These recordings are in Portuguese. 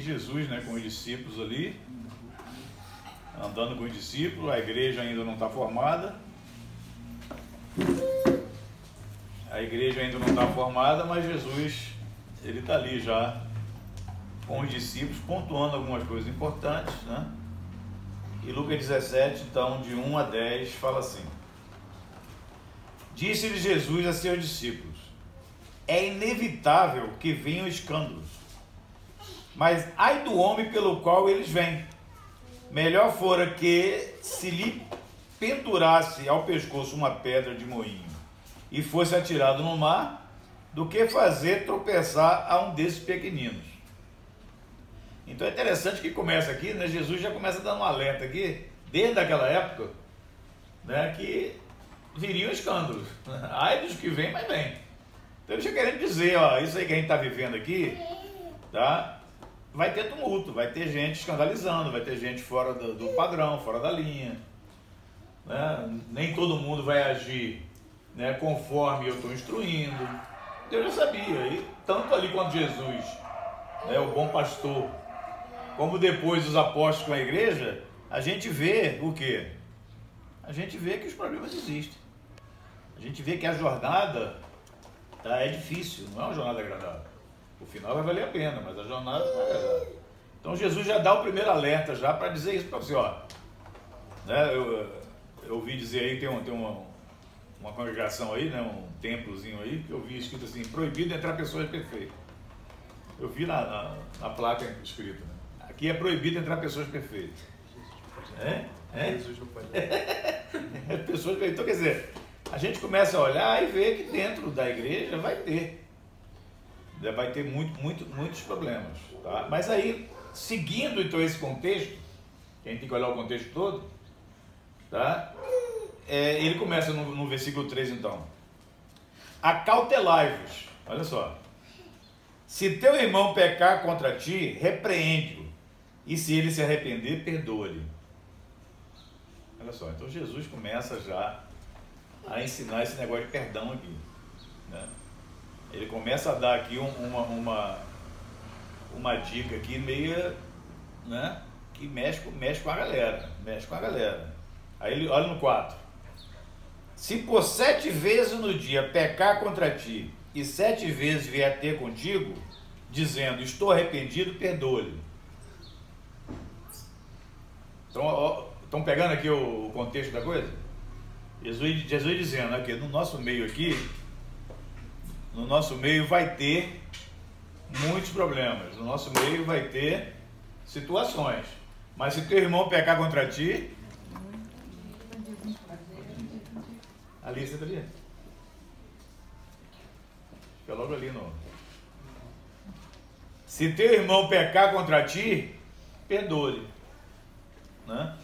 Jesus, né, com os discípulos ali, andando com os discípulos, a igreja ainda não está formada. A igreja ainda não está formada, mas Jesus, ele está ali já com os discípulos, pontuando algumas coisas importantes, né? E Lucas 17, então, de 1 a 10, fala assim: Disse-lhe Jesus a seus discípulos: É inevitável que venham escândalos, mas ai do homem pelo qual eles vêm. Melhor fora que se lhe pendurasse ao pescoço uma pedra de moinho e fosse atirado no mar, do que fazer tropeçar a um desses pequeninos. Então é interessante que começa aqui, né? Jesus já começa dando um alerta aqui, desde aquela época, né? Que viriam escândalos. Ai dos que vem, mas vem. Então ele já querendo dizer, ó, isso aí que a gente está vivendo aqui, tá? Vai ter tumulto, vai ter gente escandalizando, vai ter gente fora do, do padrão, fora da linha. Né? Nem todo mundo vai agir né, conforme eu estou instruindo. Deus já sabia. E tanto ali quanto Jesus, né, o bom pastor, como depois os apóstolos com a igreja, a gente vê o quê? A gente vê que os problemas existem. A gente vê que a jornada tá, é difícil, não é uma jornada agradável. O final vai valer a pena, mas a jornada não é agradável. Então Jesus já dá o primeiro alerta já para dizer isso para você, ó. Né, eu, eu ouvi dizer aí, tem, um, tem uma, uma congregação aí, né, um templozinho aí, que eu vi escrito assim, proibido entrar pessoas perfeitas. Eu vi na, na, na placa escrita, né? Aqui é proibido entrar pessoas perfeitas. É? É? Jesus não pode. é pessoas perfeitas. Então, quer dizer, a gente começa a olhar e ver que dentro da igreja vai ter. Vai ter muito, muito, muitos problemas. Tá? Mas aí, seguindo então esse contexto, a gente tem que olhar o contexto todo, tá? É, ele começa no, no versículo 3 então. Acautelai-vos. Olha só. Se teu irmão pecar contra ti, repreende-o e se ele se arrepender, perdoa-lhe. Olha só, então Jesus começa já a ensinar esse negócio de perdão aqui. Né? Ele começa a dar aqui uma, uma, uma dica aqui meia, né? Que mexe, mexe com a galera. Mexe com a galera. Aí ele olha no 4. Se por sete vezes no dia pecar contra ti e sete vezes vier ter contigo, dizendo estou arrependido, perdoa-lhe. Estão, estão pegando aqui o, contexto da coisa? Jesus, Jesus dizendo aqui, no nosso meio aqui, no nosso meio vai ter muitos problemas, no nosso meio vai ter situações. Mas se teu irmão pecar contra ti, ali está ali. Fica logo ali no. Se teu irmão pecar contra ti, perdoe. Né?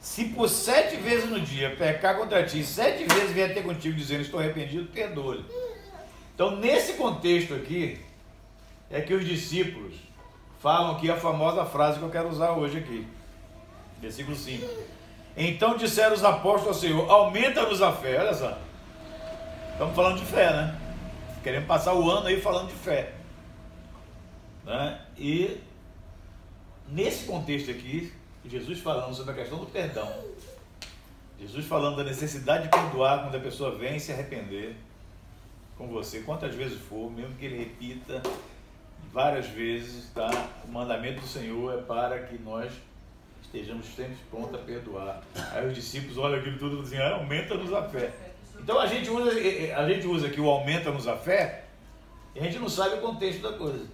Se por sete vezes no dia pecar contra ti, sete vezes vier ter contigo dizendo estou arrependido, perdoe. Então, nesse contexto aqui, é que os discípulos falam aqui a famosa frase que eu quero usar hoje aqui. Versículo 5. Então disseram os apóstolos ao Senhor: aumenta-nos a fé. Olha só. Estamos falando de fé, né? Queremos passar o ano aí falando de fé. Né? E nesse contexto aqui, Jesus falando sobre a questão do perdão. Jesus falando da necessidade de perdoar quando a pessoa vem se arrepender com você, quantas vezes for, mesmo que ele repita várias vezes, tá? O mandamento do Senhor é para que nós estejamos sempre prontos a perdoar. Aí os discípulos olham aquilo tudo e dizem, ah, aumenta-nos a fé. Então a gente usa, a gente usa aqui o aumenta-nos a fé e a gente não sabe o contexto da coisa.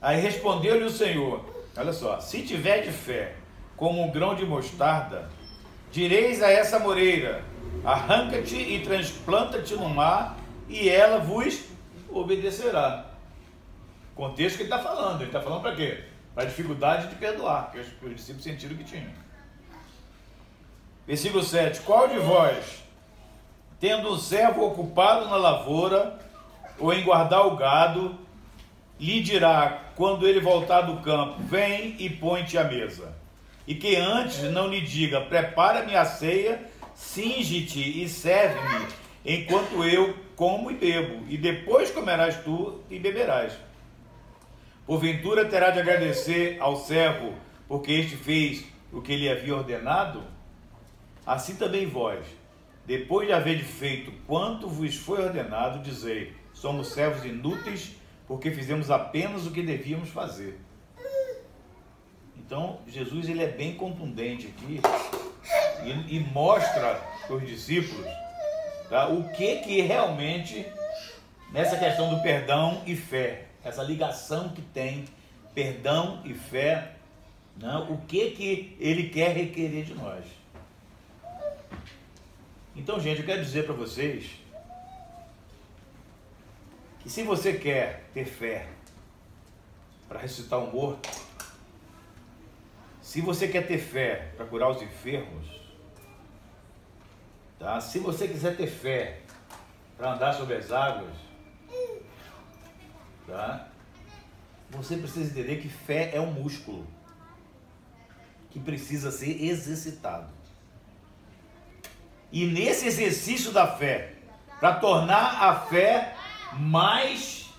Aí respondeu-lhe o Senhor, Olha só, se tiver de fé como um grão de mostarda, direis a essa moreira: arranca-te e transplanta-te no mar, e ela vos obedecerá. Contexto que ele está falando, ele está falando para quê? Para a dificuldade de perdoar, que os discípulos sentiram que tinham. Versículo 7: Qual de vós, tendo um servo ocupado na lavoura, ou em guardar o gado, lhe dirá, quando ele voltar do campo, vem e põe-te à mesa. E que antes não lhe diga, prepara-me a ceia, singe-te e serve-me, enquanto eu como e bebo, e depois comerás tu e beberás. Porventura terá de agradecer ao servo, porque este fez o que lhe havia ordenado? Assim também vós, depois de haver feito quanto vos foi ordenado, dizei: somos servos inúteis, porque fizemos apenas o que devíamos fazer. Então, Jesus ele é bem contundente aqui e, e mostra para os discípulos tá, o que que realmente nessa questão do perdão e fé, essa ligação que tem perdão e fé, né, o que que ele quer requerer de nós. Então, gente, eu quero dizer para vocês que se você quer ter fé para ressuscitar um morto, se você quer ter fé para curar os enfermos, tá? se você quiser ter fé para andar sobre as águas, tá? você precisa entender que fé é um músculo que precisa ser exercitado. E nesse exercício da fé, para tornar a fé mais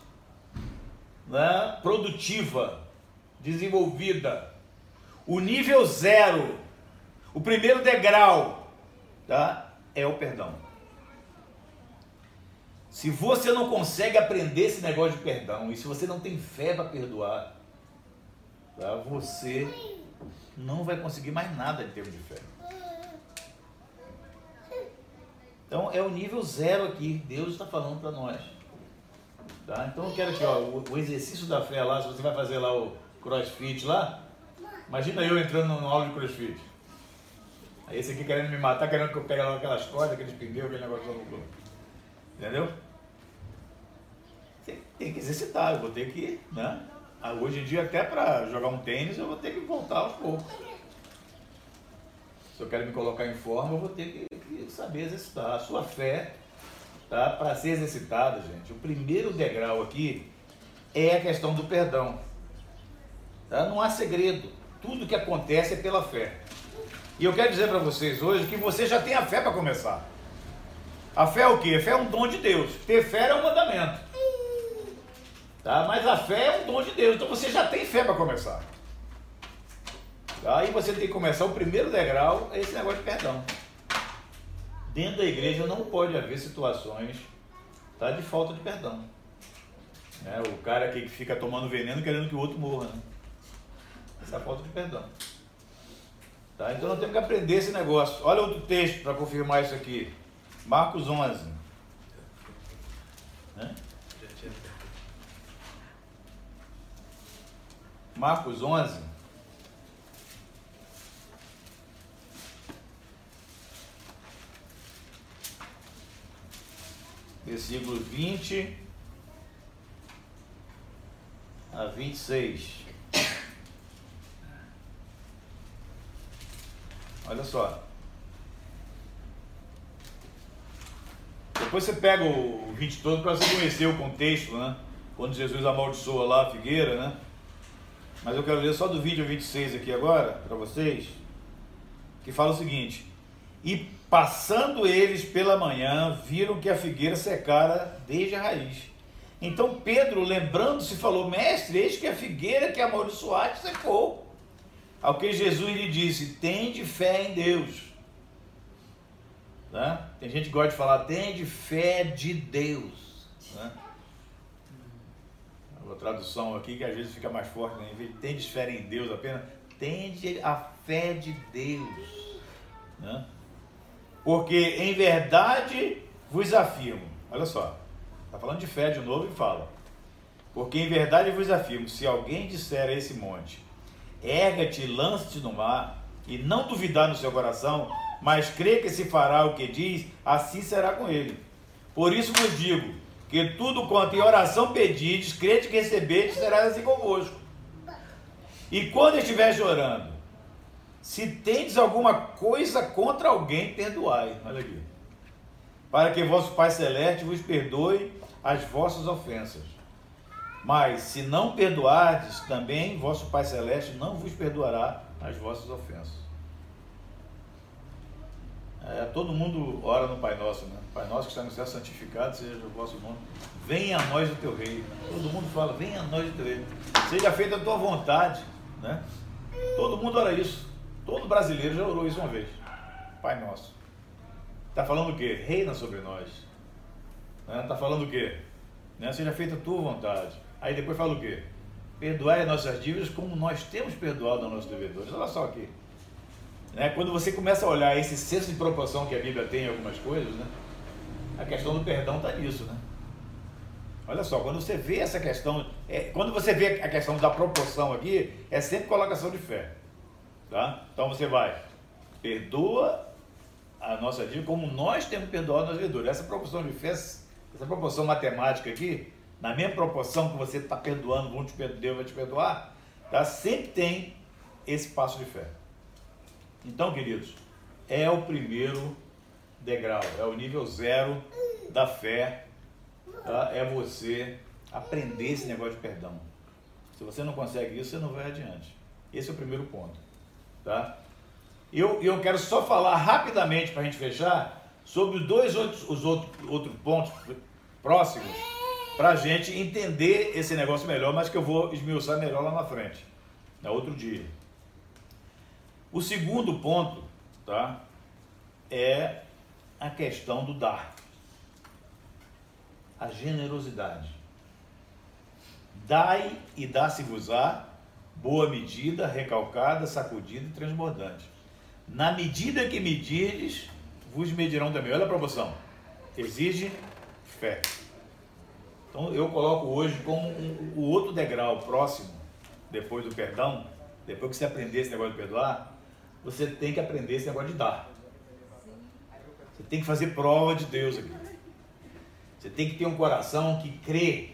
né, produtiva, desenvolvida, o nível zero, o primeiro degrau, tá, é o perdão. Se você não consegue aprender esse negócio de perdão e se você não tem fé para perdoar, tá, você não vai conseguir mais nada em termos de fé. Então é o nível zero aqui. Deus está falando para nós. Tá? Então eu quero aqui, ó, o, o, exercício da fé lá, se você vai fazer lá o crossfit lá, imagina eu entrando no aula de crossfit. Esse aqui querendo me matar, querendo que eu pegue aquelas cordas, aqueles pneus, aquele negócio clube. Entendeu? Tem, que exercitar, eu vou ter que, né? Ah, hoje em dia até para jogar um tênis eu vou ter que voltar aos poucos. Se eu quero me colocar em forma, eu vou ter que saber exercitar. A sua fé, tá? Para ser exercitada, gente, o primeiro degrau aqui é a questão do perdão. Tá? Não há segredo. Tudo que acontece é pela fé. E eu quero dizer para vocês hoje que você já tem a fé para começar. A fé é o quê? A fé é um dom de Deus. Ter fé é um mandamento. Tá? Mas a fé é um dom de Deus. Então você já tem fé para começar. Aí você tem que começar o primeiro degrau, é esse negócio de perdão. Dentro da igreja não pode haver situações tá, de falta de perdão. Né? O cara que fica tomando veneno querendo que o outro morra. Né? Essa é a falta de perdão. Tá? Então nós temos que aprender esse negócio. Olha outro texto para confirmar isso aqui. Marcos 11. Né? Marcos 11. versículo 20 a 26. Só. Depois você pega o 20 todo para você conhecer o contexto, né? Quando Jesus amaldiçoa lá a figueira, né? Mas eu quero ler só do vídeo 26 aqui agora, para vocês, que fala o seguinte: E Passando eles pela manhã, viram que a figueira secara desde a raiz. Então Pedro, lembrando-se, falou: Mestre, eis que a figueira que amaldiçoaste secou. Ao que Jesus lhe disse: Tende fé em Deus. Tá? Tem gente que gosta de falar: Tende fé de Deus. Né? Uma tradução aqui que às vezes fica mais forte, né? Tende fé em Deus apenas. Tende a fé de Deus. Né? Porque em verdade vos afirmo, olha só, está falando de fé de novo e fala. Porque em verdade vos afirmo, se alguém disser a esse monte, erga-te e lança-te no mar, e não duvidar no seu coração, mas crê que se fará o que diz, assim será com ele. Por isso vos digo, que tudo quanto em oração pedides, crede que recebedes, será assim convosco. E quando estiver orando, se tendes alguma coisa contra alguém, perdoai. Olha aqui. Para que vosso Pai Celeste vos perdoe as vossas ofensas. Mas se não perdoardes, também vosso Pai Celeste não vos perdoará as vossas ofensas. É, todo mundo ora no Pai Nosso, né? Pai Nosso que está no céu santificado, seja o vosso nome. Venha a nós o teu reino. Todo mundo fala, venha a nós o teu reino. Seja feita a tua vontade, né? Todo mundo ora isso. Todo brasileiro já orou isso uma vez. Pai Nosso. Está falando o quê? Reina sobre nós. Está né? Tá falando o quê? Né? Seja feita a tua vontade. Aí depois fala o quê? Perdoai as nossas dívidas como nós temos perdoado aos nossos devedores. Olha só aqui. Né? Quando você começa a olhar esse senso de proporção que a Bíblia tem em algumas coisas, né? a questão do perdão está nisso. Né? Olha só, quando você vê essa questão, é, quando você vê a questão da proporção aqui, é sempre colocação de fé. Tá? Então você vai, perdoa a nossa dívida como nós temos perdoado aos devedores. Essa proporção de fé, essa proporção matemática aqui, na mesma proporção que você está perdoando, vão te perdoar, Deus vai te perdoar, tá? sempre tem esse passo de fé. Então, queridos, é o primeiro degrau, é o nível zero da fé, tá? é você aprender esse negócio de perdão. Se você não consegue isso, você não vai adiante. Esse é o primeiro ponto. Tá? Eu, eu quero só falar rapidamente para a gente fechar sobre os dois outros, os outros, outros pontos próximos para a gente entender esse negócio melhor, mas que eu vou esmiuçar melhor lá na frente, no outro dia. O segundo ponto, tá? É a questão do dar. A generosidade. Dai e dá-se-vos-á, boa medida, recalcada, sacudida e transbordante. Na medida que medirdes, vos medirão também. Olha a proporção. Exige fé. Então eu coloco hoje como um, o outro degrau próximo, depois do perdão, depois que você aprender esse negócio de perdoar, você tem que aprender esse negócio de dar. Você tem que fazer prova de Deus aqui. Você tem que ter um coração que crê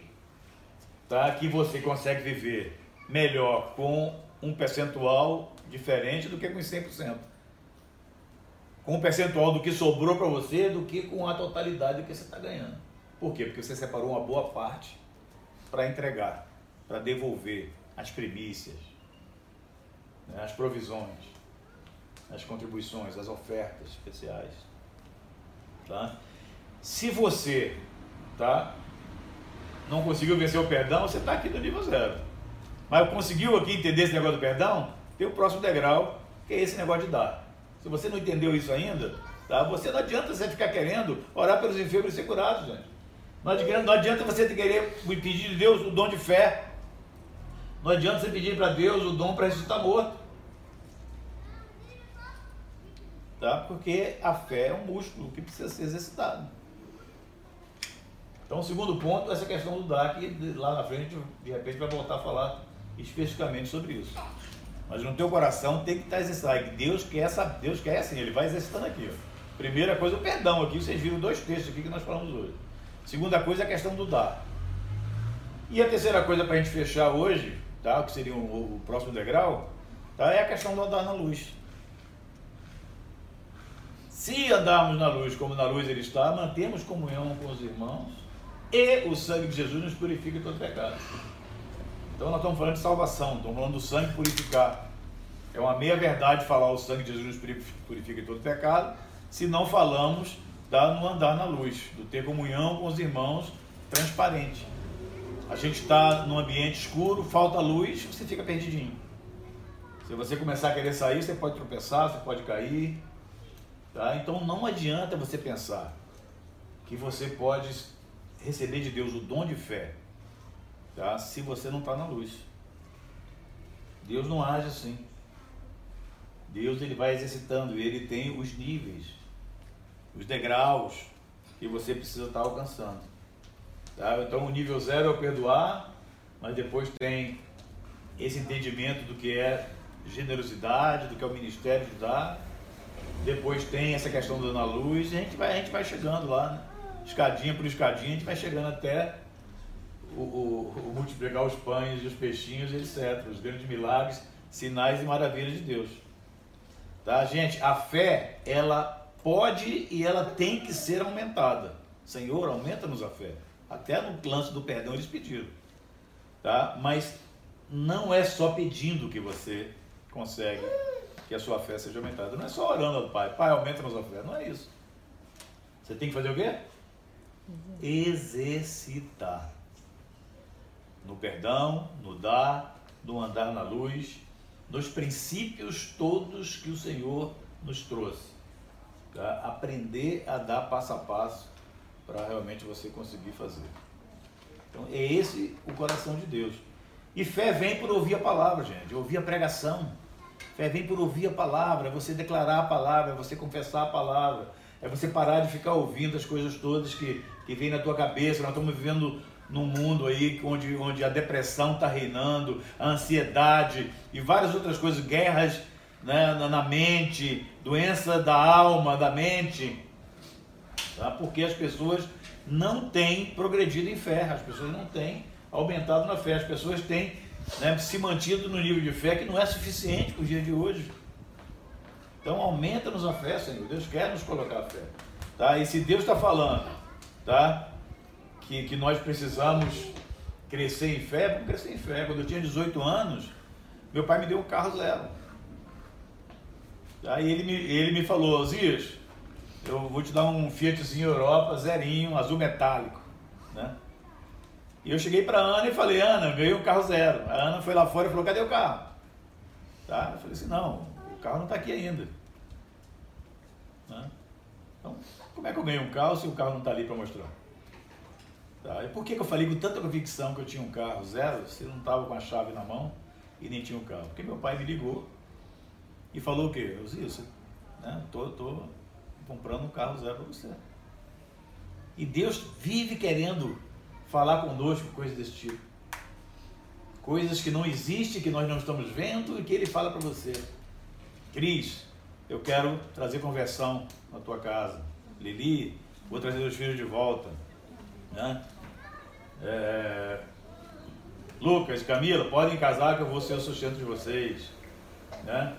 tá? que você consegue viver melhor com um percentual diferente do que com 100%. Com um percentual do que sobrou para você do que com a totalidade do que você está ganhando. Por quê? Porque você separou uma boa parte para entregar, para devolver as primícias, né, as provisões as contribuições, as ofertas especiais. Tá? Se você tá, não conseguiu vencer o perdão, você está aqui no nível zero. Mas conseguiu aqui entender esse negócio do perdão, tem o próximo degrau, que é esse negócio de dar. Se você não entendeu isso ainda, tá? você não adianta você ficar querendo orar pelos enfermos e ser curados, gente. Não adianta, não adianta você querer pedir de Deus o dom de fé. Não adianta você pedir para Deus o dom para ressuscitar morto. tá? porque a fé é um músculo que precisa ser exercitado. Então, o segundo ponto essa questão do que lá na frente, de repente, vai voltar a falar especificamente sobre isso. Mas no teu coração tem que estar exercitado. Deus quer essa, Deus quer assim, ele vai exercitando aqui. Ó. Primeira coisa, o perdão aqui. Vocês viram dois textos aqui que nós falamos hoje. Segunda coisa é a questão do dar. E a terceira coisa para a gente fechar hoje, tá? que seria o, o próximo degrau, tá? é a questão do andar na luz. Se andarmos na luz como na luz ele está, mantemos comunhão com os irmãos e o sangue de Jesus nos purifica todo pecado. Então nós estamos falando de salvação, estamos falando do sangue purificar. É uma meia verdade falar o sangue de Jesus nos purifica todo pecado, se não falamos no andar na luz, do ter comunhão com os irmãos transparente. A gente está num ambiente escuro, falta luz, você fica perdidinho. Se você começar a querer sair, você pode tropeçar, você pode cair, Tá? Então não adianta você pensar que você pode receber de Deus o dom de fé tá? se você não está na luz. Deus não age assim. Deus ele vai exercitando, ele tem os níveis, os degraus que você precisa estar alcançando. Tá? Então o nível zero é o perdoar, mas depois tem esse entendimento do que é generosidade, do que é o ministério de dar depois tem essa questão da na luz, e a gente vai, a gente vai chegando lá, né? escadinha por escadinha, a gente vai chegando até o, o, o multiplicar os pães e os peixinhos, etc. Os grandes milagres, sinais e maravilhas de Deus. Tá, gente? A fé, ela pode e ela tem que ser aumentada. Senhor, aumenta-nos a fé. Até no lance do perdão eles pediram. Tá? Mas não é só pedindo que você consegue que a sua fé seja aumentada. Não é só orando ao Pai, Pai, aumenta a fé. Não é isso. Você tem que fazer o quê? Exercitar. No perdão, no dar, no andar na luz, nos princípios todos que o Senhor nos trouxe. Tá? Aprender a dar passo a passo para realmente você conseguir fazer. Então é esse o coração de Deus. E fé vem por ouvir a palavra, gente, ouvir a pregação. Fé vem por ouvir a palavra, é você declarar a palavra, é você confessar a palavra, é você parar de ficar ouvindo as coisas todas que, que vêm na tua cabeça. Nós estamos vivendo num mundo aí onde, onde a depressão está reinando, a ansiedade e várias outras coisas, guerras né, na, na mente, doença da alma, da mente, tá? porque as pessoas não têm progredido em fé, as pessoas não têm aumentado na fé, as pessoas têm né, se mantido no nível de fé que não é suficiente para o dia de hoje. Então aumenta-nos a fé, Senhor. Deus quer nos colocar a fé. Tá? E se Deus está falando tá? que, que nós precisamos crescer em fé, vamos crescer em fé. Quando eu tinha 18 anos, meu pai me deu um carro zero. Aí ele me, ele me falou, Zias, eu vou te dar um Fiatzinho Europa zerinho, azul metálico. Né? E eu cheguei para Ana e falei, Ana, ganhei um carro zero. A Ana foi lá fora e falou, cadê o carro? Tá? Eu falei assim, não, o carro não está aqui ainda. Né? Então, como é que eu ganhei um carro se o carro não está ali para mostrar? Tá? E por que, que eu falei com tanta convicção que eu tinha um carro zero se não estava com a chave na mão e nem tinha um carro? Porque meu pai me ligou e falou o quê? Eu disse, né? Tô, tô comprando um carro zero para você. E Deus vive querendo falar conosco coisas desse tipo. Coisas que não existem, que nós não estamos vendo e que Ele fala para você. Cris, eu quero trazer conversão na tua casa. Lili, vou trazer os filhos de volta. Né? É... Lucas, Camila, podem casar que eu vou ser o sustento de vocês. Né?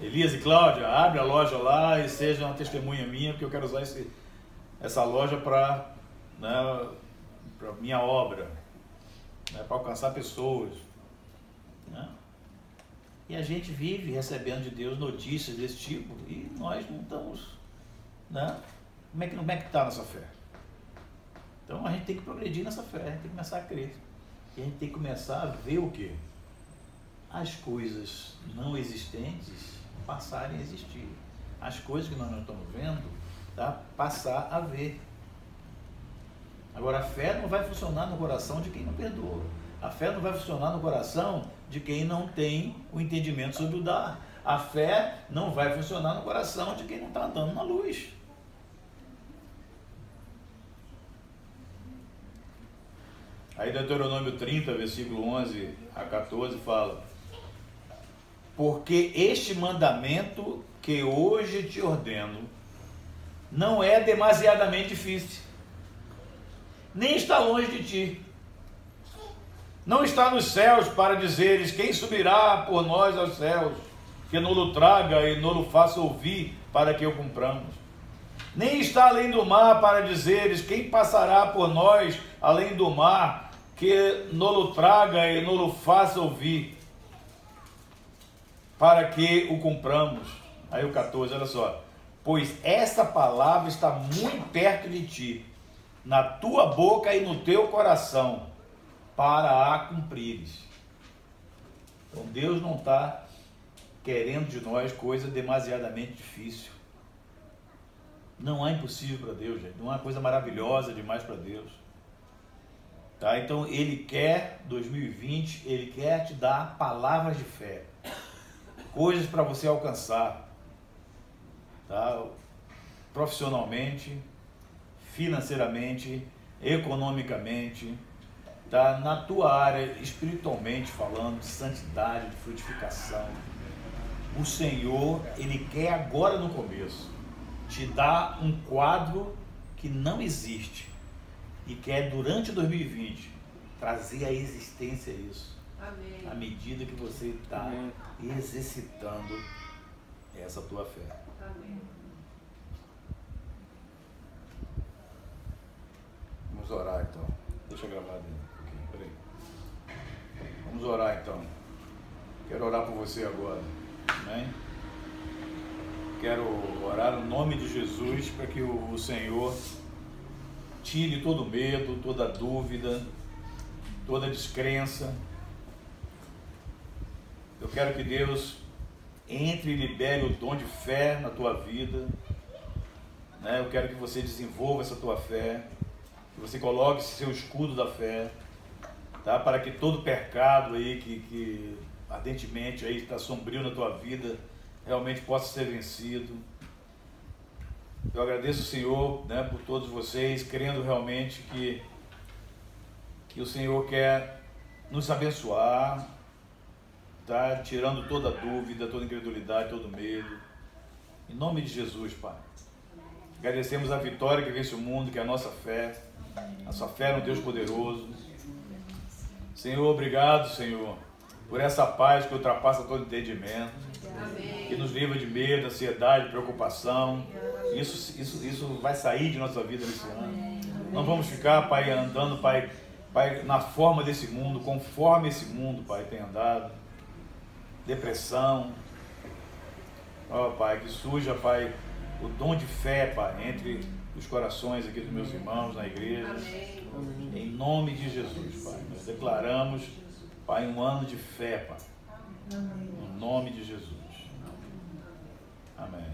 Elias e Cláudia, abre a loja lá e seja uma testemunha minha, porque eu quero usar esse, essa loja para né, minha obra, né, para alcançar pessoas. Né? E a gente vive recebendo de Deus notícias desse tipo e nós não estamos. Né? Como é que é está a nossa fé? Então a gente tem que progredir nessa fé, a gente tem que começar a crer. E a gente tem que começar a ver o quê? As coisas não existentes passarem a existir. As coisas que nós não estamos vendo, tá? passar a ver. Agora, a fé não vai funcionar no coração de quem não perdoa. A fé não vai funcionar no coração de quem não tem o entendimento sobre o dar. A fé não vai funcionar no coração de quem não está andando na luz. Aí Deuteronômio 30, versículo 11 a 14 fala: porque este mandamento que hoje te ordeno não é demasiadamente difícil, nem está longe de ti. Não está nos céus para dizeres quem subirá por nós aos céus, que nos traga e nos faça ouvir para que o cumpramos. Nem está além do mar para dizeres quem passará por nós além do mar, que nos traga e nos faça ouvir para que o compramos. Aí o 14, olha só. Pois essa palavra está muito perto de ti, na tua boca e no teu coração, para a cumprires. Então Deus não está querendo de nós coisa demasiadamente difícil. Não há impossível para Deus, gente. Não há coisa maravilhosa demais para Deus. Tá? Então Ele quer, 2020, Ele quer te dar palavras de fé coisas para você alcançar, tá? profissionalmente, financeiramente, economicamente, tá? na tua área, espiritualmente falando, de santidade, de frutificação. O Senhor, Ele quer agora no começo te dar um quadro que não existe e quer durante 2020 trazer à existência isso. Amém. À medida que você está exercitando essa tua fé. Amém. Vamos orar então. Deixa eu gravar ali um pouquinho. Peraí. Vamos orar então. Quero orar por você agora. Amém? Quero orar no nome de Jesus para que o, o Senhor tire todo medo, toda dúvida, toda descrença. Quero que Deus entre e libere o dom de fé na tua vida. Né? Eu quero que você desenvolva essa tua fé, que você coloque seu escudo da fé, tá? para que todo pecado aí que, que ardentemente aí está sombrio na tua vida realmente possa ser vencido. Eu agradeço o Senhor né, por todos vocês, crendo realmente que, que o Senhor quer nos abençoar, tá? tirando toda dúvida, toda incredulidade, todo medo. Em nome de Jesus, Pai. Agradecemos a vitória que vence o mundo, que é a nossa fé, a sua fé no Deus poderoso. Senhor, obrigado, Senhor, por essa paz que ultrapassa todo entendimento, que nos livra de medo, ansiedade, preocupação. Isso, isso, isso vai sair de nossa vida nesse ano. Não vamos ficar, Pai, andando, Pai, Pai, na forma desse mundo, conforme esse mundo, Pai, tem andado. Depressão. Ó, oh, Pai, que suja, Pai, o dom de fé, Pai, entre os corações aqui dos meus irmãos na igreja. Amém. Em nome de Jesus, Pai. Nós declaramos, Pai, um ano de fé, Pai. No nome de Jesus. Amém.